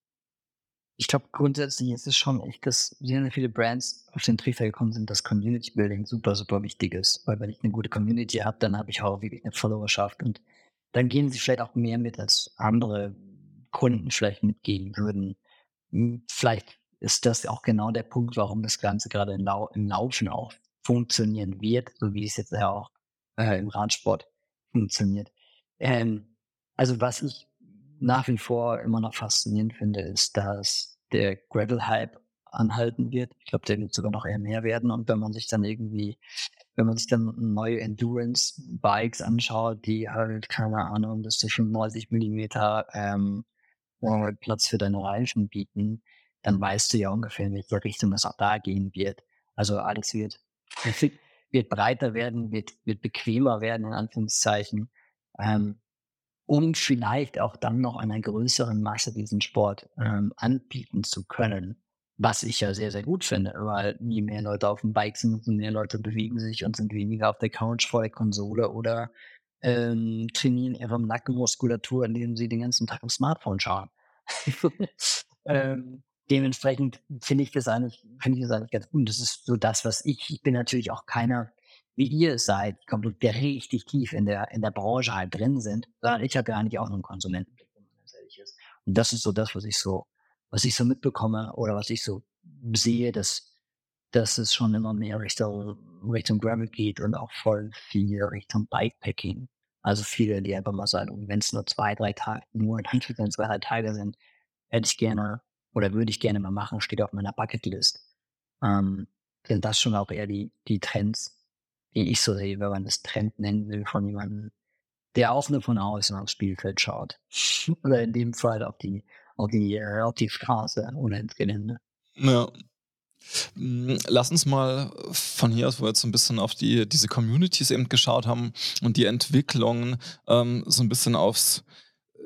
Ich glaube, grundsätzlich ist es schon echt, dass sehr, viele Brands auf den Trichter gekommen sind, dass Community Building super, super wichtig ist. Weil wenn ich eine gute Community habe, dann habe ich auch wirklich eine Followerschaft und dann gehen sie vielleicht auch mehr mit, als andere Kunden vielleicht mitgehen würden. Hm, vielleicht ist das auch genau der Punkt, warum das Ganze gerade im, Lau im Laufen auch funktionieren wird, so wie es jetzt ja auch äh, im Radsport funktioniert. Ähm, also was ich nach wie vor immer noch faszinierend finde, ist, dass der Gravel-Hype anhalten wird. Ich glaube, der wird sogar noch eher mehr werden. Und wenn man sich dann irgendwie, wenn man sich dann neue Endurance-Bikes anschaut, die halt, keine Ahnung, bis zu 95 Millimeter ähm, Platz für deine Reifen bieten, dann weißt du ja ungefähr, in welche Richtung es auch da gehen wird. Also alles wird, wird breiter werden, wird, wird bequemer werden, in Anführungszeichen. Ähm, um vielleicht auch dann noch einer größeren Masse diesen Sport ähm, anbieten zu können. Was ich ja sehr, sehr gut finde, weil je mehr Leute auf dem Bike sind, umso mehr Leute bewegen sich und sind weniger auf der Couch vor der Konsole oder ähm, trainieren ihre Nackenmuskulatur, indem sie den ganzen Tag am Smartphone schauen. ähm, dementsprechend finde ich das eigentlich, finde ich das eigentlich ganz gut. Das ist so das, was ich, ich bin natürlich auch keiner, wie ihr seid, der richtig tief in der, in der Branche halt drin sind, sondern ich habe ja eigentlich auch einen Konsumentenblick, wenn man ganz ehrlich ist. Und das ist so das, was ich so, was ich so mitbekomme oder was ich so sehe, dass, dass es schon immer mehr Richtung, Richtung Gravel geht und auch voll viel Richtung Bikepacking. Also viele, die einfach mal sagen, wenn es nur zwei, drei Tage, nur in zwei, drei Tage sind, hätte ich gerne oder würde ich gerne mal machen, steht auf meiner Bucketlist. Ähm, sind das schon auch eher die, die Trends, die ich so sehe, wenn man das Trend nennen will, von jemandem, der auch nur von außen aufs Spielfeld schaut. Oder in dem Fall auf die, auf die, äh, auf die Straße oder ins Gelände. Ja. Hm, lass uns mal von hier aus, wo wir jetzt so ein bisschen auf die, diese Communities eben geschaut haben und die Entwicklung ähm, so ein bisschen aufs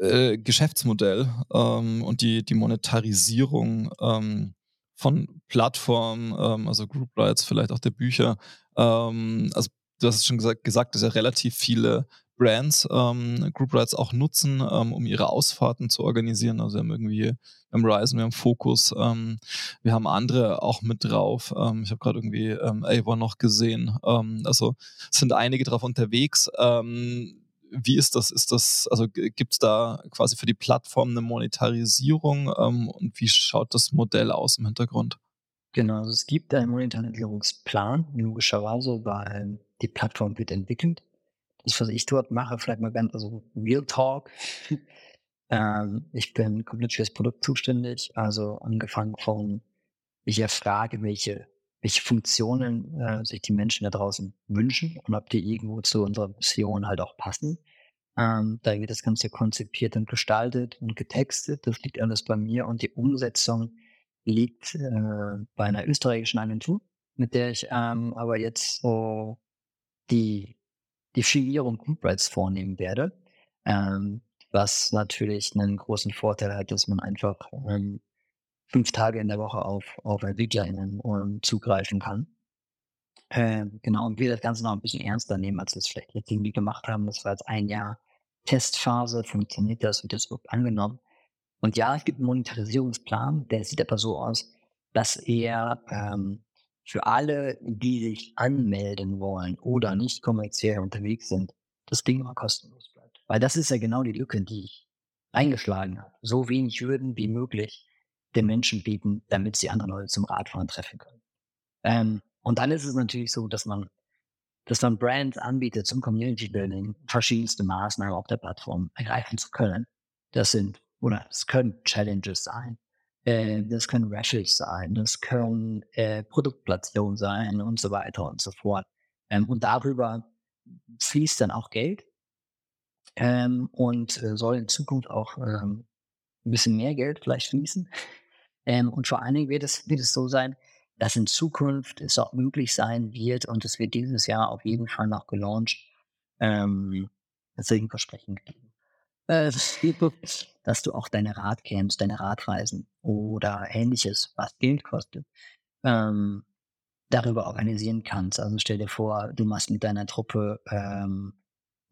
äh, Geschäftsmodell ähm, und die, die Monetarisierung ähm, von Plattformen, ähm, also Group Rights, vielleicht auch der Bücher. Ähm, also du hast es schon gesagt, gesagt, dass ja relativ viele Brands ähm, Group Rights auch nutzen, ähm, um ihre Ausfahrten zu organisieren. Also wir haben irgendwie haben Ryzen, wir haben Focus, ähm, wir haben andere auch mit drauf. Ähm, ich habe gerade irgendwie ähm, Avon noch gesehen. Ähm, also sind einige drauf unterwegs. Ähm, wie ist das? Ist das, also gibt es da quasi für die Plattform eine Monetarisierung ähm, und wie schaut das Modell aus im Hintergrund? Genau, also es gibt einen Monetarisierungsplan, logischerweise, weil die Plattform wird entwickelt. das, was ich dort mache, vielleicht mal ganz, also Real Talk. ähm, ich bin komplett für das Produkt zuständig, also angefangen von, ich erfrage, welche, welche Funktionen äh, sich die Menschen da draußen wünschen und ob die irgendwo zu unserer Mission halt auch passen. Ähm, da wird das Ganze konzipiert und gestaltet und getextet. Das liegt alles bei mir und die Umsetzung liegt äh, bei einer österreichischen Agentur, mit der ich ähm, aber jetzt so die die Filiierung Group vornehmen werde. Ähm, was natürlich einen großen Vorteil hat, dass man einfach ähm, fünf Tage in der Woche auf, auf EntwicklerInnen um, zugreifen kann. Ähm, genau, und wir das Ganze noch ein bisschen ernster nehmen, als wir es vielleicht jetzt irgendwie gemacht haben. Das war jetzt ein Jahr Testphase, funktioniert das, wird das überhaupt angenommen? Und ja, es gibt einen Monetarisierungsplan, der sieht aber so aus, dass er ähm, für alle, die sich anmelden wollen oder nicht kommerziell unterwegs sind, das Ding immer kostenlos bleibt. Weil das ist ja genau die Lücke, die ich eingeschlagen habe. So wenig Hürden wie möglich den Menschen bieten, damit sie andere Leute zum Radfahren treffen können. Ähm, und dann ist es natürlich so, dass man, dass man Brands anbietet zum Community Building, verschiedenste Maßnahmen auf der Plattform ergreifen zu können. Das sind, oder es können Challenges sein, äh, das können Rashes sein, das können äh, Produktplatzierungen sein und so weiter und so fort. Ähm, und darüber fließt dann auch Geld ähm, und äh, soll in Zukunft auch ähm, ein bisschen mehr Geld vielleicht fließen. Ähm, und vor allen Dingen wird es, wird es so sein, dass in Zukunft es auch möglich sein wird, und es wird dieses Jahr auf jeden Fall noch gelauncht, ähm, deswegen Versprechen gegeben, äh, dass du auch deine Radcamps, deine Radreisen oder ähnliches, was Geld kostet, ähm, darüber organisieren kannst. Also stell dir vor, du machst mit deiner Truppe ähm,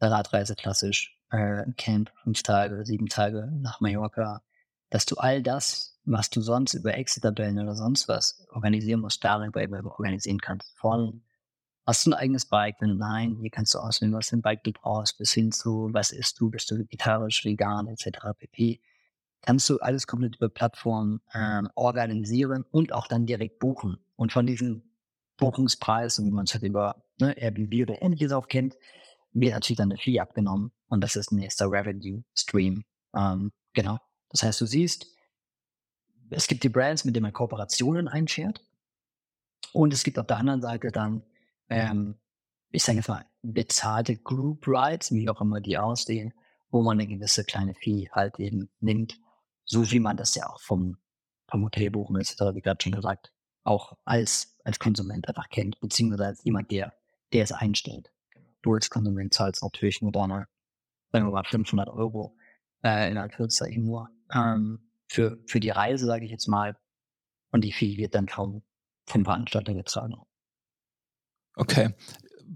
Radreise klassisch, äh, Camp, fünf Tage, sieben Tage nach Mallorca, dass du all das, was du sonst über Exit-Tabellen oder sonst was organisieren musst, darüber organisieren kannst. Von Hast du ein eigenes Bike? Wenn nein, hier kannst du auswählen, was für ein Bike du brauchst, bis hin zu, was isst du, bist du vegetarisch, vegan, etc. pp. Kannst du alles komplett über Plattformen ähm, organisieren und auch dann direkt buchen. Und von diesen Buchungspreisen, wie man es halt über ne, Airbnb oder ähnliches auch kennt, wird natürlich dann eine Fee abgenommen und das ist ein nächster Revenue Stream. Ähm, genau. Das heißt, du siehst, es gibt die Brands, mit denen man Kooperationen einschert. Und es gibt auf der anderen Seite dann ähm, ich sage jetzt mal, bezahlte Group Rides, wie auch immer die aussehen, wo man eine gewisse kleine Fee halt eben nimmt, so wie man das ja auch vom, vom Hotelbuchen etc., wie gerade schon gesagt, auch als, als Konsument einfach kennt, beziehungsweise als jemand, der, der es einstellt. Du als Konsument zahlst natürlich nur deine, sagen wir mal, 500 Euro äh, in Anführungszeichen nur ähm, für, für die Reise, sage ich jetzt mal, und die Fee wird dann vom, vom Veranstalter gezahlt. Okay.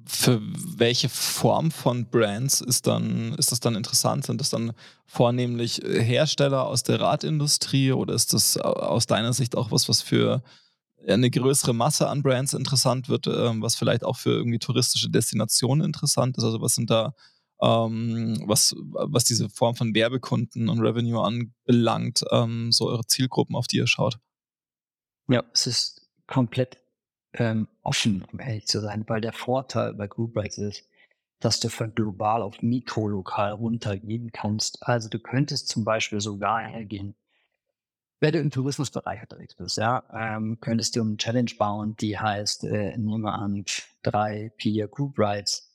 Für welche Form von Brands ist dann, ist das dann interessant? Sind das dann vornehmlich äh, Hersteller aus der Radindustrie oder ist das aus deiner Sicht auch was, was für eine größere Masse an Brands interessant wird, ähm, was vielleicht auch für irgendwie touristische Destinationen interessant ist? Also was sind da, ähm, was, was diese Form von Werbekunden und Revenue anbelangt, ähm, so eure Zielgruppen, auf die ihr schaut? Ja, es ist komplett ähm, offen, um ehrlich zu sein, weil der Vorteil bei Group Breaks ist, dass du von global auf mikrolokal runtergehen kannst. Also du könntest zum Beispiel sogar hergehen, wenn du im Tourismusbereich unterwegs bist, ja, ähm, könntest du eine Challenge bauen, die heißt, äh, nehme an, drei, vier Group Rides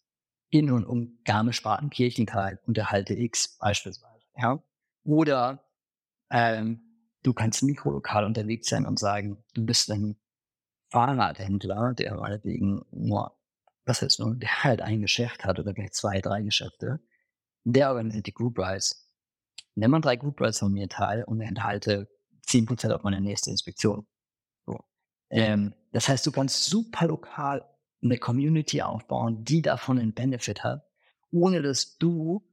in und um Garmisch-Partenkirchenkreis unterhalte X beispielsweise, ja. Oder ähm, du kannst mikrolokal unterwegs sein und sagen, du bist ein Fahrradhändler, der meinetwegen nur, was heißt nur, der halt ein Geschäft hat oder vielleicht zwei, drei Geschäfte, der organisiert die Group Rides. Nimm mal drei Group Rides von mir teil und enthalte 10% auf meine nächste Inspektion. So. Ähm, das heißt, du kannst super lokal eine Community aufbauen, die davon einen Benefit hat, ohne dass du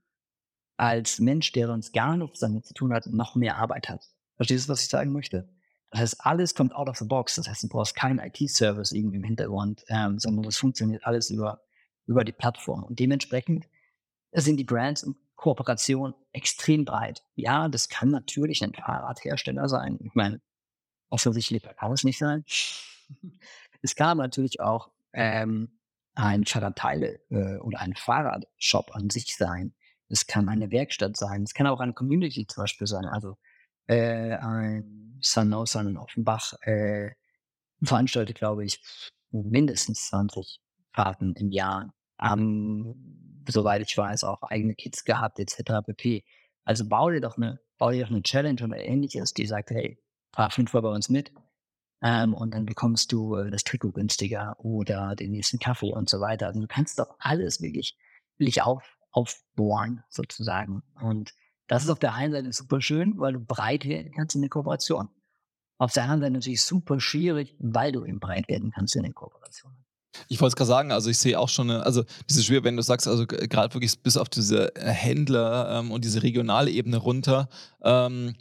als Mensch, der sonst gar nichts damit zu tun hat, noch mehr Arbeit hast. Verstehst du, was ich sagen möchte? Das heißt, alles kommt out of the box. Das heißt, du brauchst keinen IT-Service irgendwie im Hintergrund, ähm, sondern das funktioniert alles über, über die Plattform. Und dementsprechend sind die Brands in Kooperation extrem breit. Ja, das kann natürlich ein Fahrradhersteller sein. Ich meine, offensichtlich kann es nicht sein. Es kann aber natürlich auch ähm, ein Fahrradteile äh, oder ein Fahrradshop an sich sein. Es kann eine Werkstatt sein. Es kann auch eine Community zum Beispiel sein. Also äh, ein Sun in Offenbach äh, veranstaltet, glaube ich, mindestens 20 Fahrten im Jahr. Ähm, soweit ich weiß, auch eigene Kids gehabt, etc. pp. Also bau dir doch eine, bau dir doch eine Challenge oder ähnliches, die sagt, hey, fahr fünfmal bei uns mit. Ähm, und dann bekommst du äh, das Trikot günstiger oder den nächsten Kaffee und so weiter. Also du kannst doch alles wirklich, wirklich auf, aufbohren, sozusagen. Und das ist auf der einen Seite super schön, weil du breit werden kannst in der Kooperation. Auf der anderen Seite natürlich super schwierig, weil du eben breit werden kannst in den Kooperationen. Ich wollte es gerade sagen, also ich sehe auch schon, eine, also diese schwer, wenn du sagst, also gerade wirklich bis auf diese äh, Händler ähm, und diese regionale Ebene runter, ähm,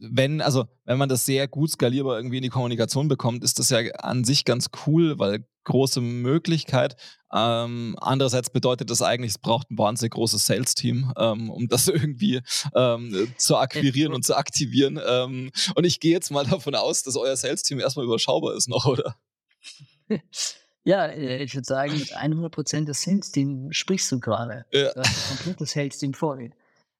wenn, also wenn man das sehr gut skalierbar irgendwie in die Kommunikation bekommt, ist das ja an sich ganz cool, weil große Möglichkeit. Ähm, andererseits bedeutet das eigentlich, es braucht ein wahnsinnig großes Sales-Team, ähm, um das irgendwie ähm, zu akquirieren und zu aktivieren. Ähm, und ich gehe jetzt mal davon aus, dass euer Sales-Team erstmal überschaubar ist noch, oder? Ja, äh, ich würde sagen, mit 100% des Sales-Team sprichst du gerade. Ja. Du hast ein komplettes Sales-Team vor dir.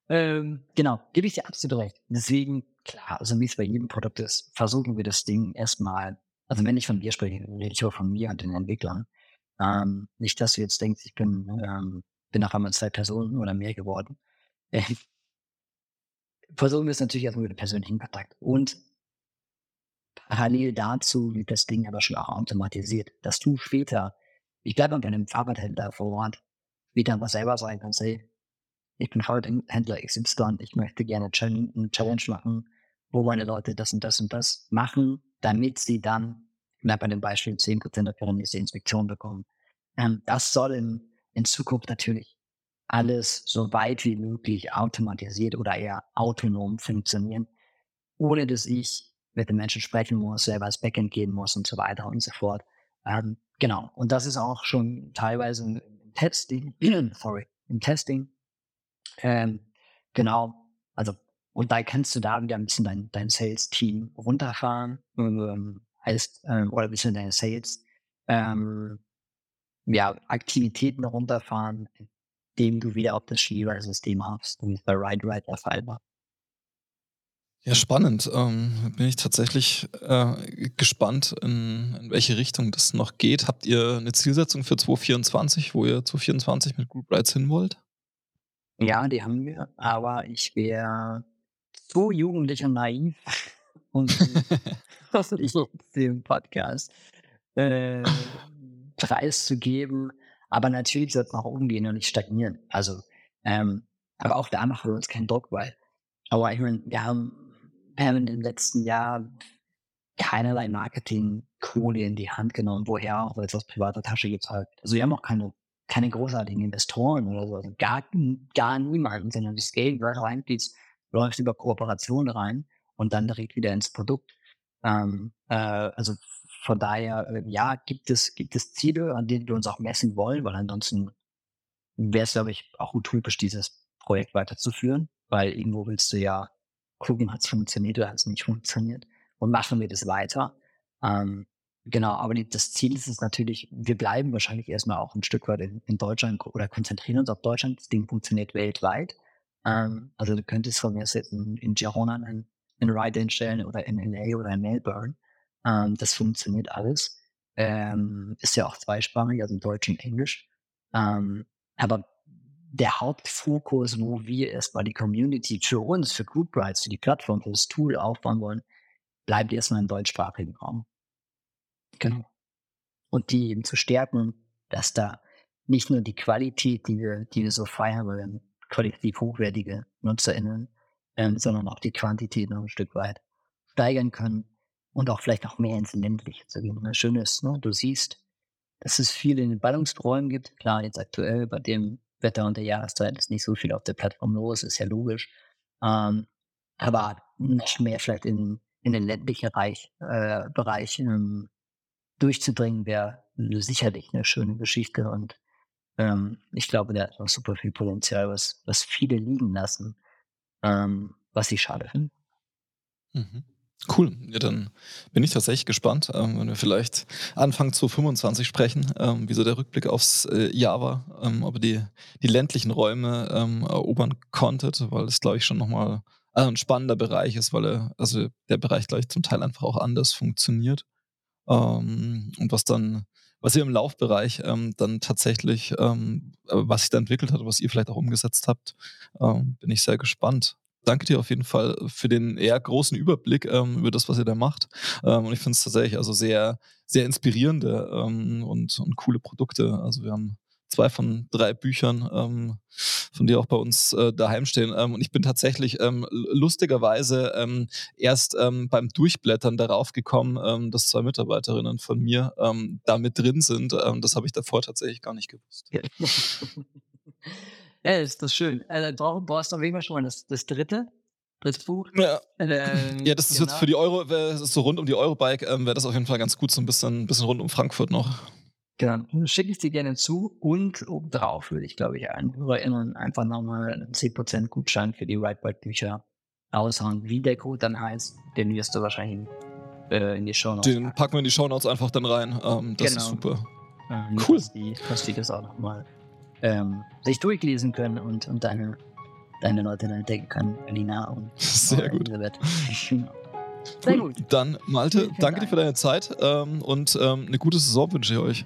Ähm, genau, gebe ich dir absolut recht. Deswegen, klar, also wie es bei jedem Produkt ist, versuchen wir das Ding erstmal, also wenn ich von dir spreche, rede ich auch von mir und den Entwicklern. Ähm, nicht, dass du jetzt denkst, ich bin, ähm, bin auf einmal zwei Personen oder mehr geworden. Äh, versuchen wir es natürlich erstmal mit persönlichen Kontakt. Und parallel dazu wird das Ding aber schon auch automatisiert, dass du später, ich bleibe bei einem Fahrradhändler vor Ort, später was selber sagen kannst, hey, ich bin Fahrradhändler XY, ich möchte gerne eine Challenge machen, wo meine Leute das und das und das machen, damit sie dann, bleibt bei dem Beispiel, 10% der nächste Inspektion bekommen. Ähm, das soll in, in Zukunft natürlich alles so weit wie möglich automatisiert oder eher autonom funktionieren, ohne dass ich mit den Menschen sprechen muss, selber als Backend gehen muss und so weiter und so fort. Ähm, genau. Und das ist auch schon teilweise im Testing, sorry, im Testing ähm, genau, also und da kannst du da wieder ein bisschen dein, dein Sales-Team runterfahren, ähm, heißt, ähm, oder ein bisschen deine Sales, ähm, ja, Aktivitäten runterfahren, indem du wieder auf das Shiva-System hast, wie es bei Ride Ride der Fall war. Ja, spannend. Ähm, bin ich tatsächlich äh, gespannt, in, in, welche Richtung das noch geht. Habt ihr eine Zielsetzung für 2024, wo ihr 2024 mit Group Rides hin wollt? Ja, die haben wir, aber ich wäre zu jugendlich und naiv, um ich dem Podcast äh, preiszugeben. Aber natürlich sollte man auch umgehen und nicht stagnieren. Also, ähm, aber auch da machen wir uns keinen Druck, weil, aber ich meine, wir haben, wir haben in den letzten Jahren keinerlei Marketing-Kohle in die Hand genommen, woher auch, weil es aus privater Tasche gezahlt. Also wir haben auch keine keine großartigen Investoren oder so, also gar, gar niemanden, sondern das Geld, was reinfließt, läuft über Kooperation rein und dann direkt wieder ins Produkt. Ähm, äh, also von daher, äh, ja, gibt es, gibt es Ziele, an denen wir uns auch messen wollen, weil ansonsten wäre es, glaube ich, auch utopisch, dieses Projekt weiterzuführen, weil irgendwo willst du ja gucken, hat es funktioniert oder hat es nicht funktioniert und machen wir das weiter. Ähm, Genau, aber das Ziel ist es natürlich, wir bleiben wahrscheinlich erstmal auch ein Stück weit in, in Deutschland oder konzentrieren uns auf Deutschland. Das Ding funktioniert weltweit. Ähm, also du könntest von mir jetzt in, in Girona einen, einen Ride hinstellen oder in LA oder in Melbourne. Ähm, das funktioniert alles. Ähm, ist ja auch zweisprachig, also Deutsch und Englisch. Ähm, aber der Hauptfokus, wo wir erstmal die Community für uns, für Group Rides, für die Plattform, für das Tool aufbauen wollen, bleibt erstmal im deutschsprachigen Raum. Genau. Und die eben zu stärken, dass da nicht nur die Qualität, die wir, die wir so feiern wollen, qualitativ hochwertige NutzerInnen, ähm, sondern auch die Quantität noch ein Stück weit steigern können und auch vielleicht noch mehr ins Ländliche zu gehen. Das Schöne ist, ne, du siehst, dass es viel in den Ballungsräumen gibt. Klar, jetzt aktuell bei dem Wetter und der Jahreszeit ist nicht so viel auf der Plattform los, ist ja logisch. Ähm, aber noch mehr vielleicht in, in den ländlichen Reich, äh, Bereich ähm, durchzudringen, wäre sicherlich eine schöne Geschichte. Und ähm, ich glaube, der hat noch super viel Potenzial, was, was viele liegen lassen, ähm, was ich schade finde. Mhm. Cool, ja, dann bin ich tatsächlich gespannt, ähm, wenn wir vielleicht Anfang zu 25 sprechen, ähm, wie so der Rückblick aufs äh, Jahr war, ähm, ob ihr die, die ländlichen Räume ähm, erobern konntet, weil es, glaube ich, schon nochmal äh, ein spannender Bereich ist, weil er, also der Bereich, glaube ich, zum Teil einfach auch anders funktioniert. Ähm, und was dann, was ihr im Laufbereich ähm, dann tatsächlich, ähm, äh, was sich da entwickelt hat, was ihr vielleicht auch umgesetzt habt, ähm, bin ich sehr gespannt danke dir auf jeden Fall für den eher großen Überblick ähm, über das, was ihr da macht. Ähm, und ich finde es tatsächlich also sehr, sehr inspirierende ähm, und, und coole Produkte. Also wir haben zwei von drei Büchern ähm, von dir auch bei uns äh, daheim stehen. Ähm, und ich bin tatsächlich ähm, lustigerweise ähm, erst ähm, beim Durchblättern darauf gekommen, ähm, dass zwei Mitarbeiterinnen von mir da mit drin sind. Das habe ich davor tatsächlich gar nicht gewusst. Ja, ist das schön. Also, du brauchst auf jeden Fall schon mal das, das dritte, dritte Buch. Ja. Ähm, ja, das ist genau. jetzt für die Euro, das so rund um die Eurobike, ähm, wäre das auf jeden Fall ganz gut, so ein bisschen, bisschen rund um Frankfurt noch. Genau, schicke ich dir gerne zu und obendrauf würde ich, glaube ich, allen HörerInnen einfach nochmal einen 10% Gutschein für die Rightbike-Bücher aushauen. Wie der Code dann heißt, den wirst du wahrscheinlich äh, in die Show Notes. Den packen wir in die Show Notes einfach dann rein. Ähm, das genau. ist super. Ähm, cool. Dass die, dass die das auch nochmal ähm, sich durchlesen können und, und deine, deine Leute dann entdecken können, Lina und Sehr gut. Elisabeth. Sehr gut. Dann, Malte, danke Dank. dir für deine Zeit ähm, und ähm, eine gute Saison wünsche ich euch.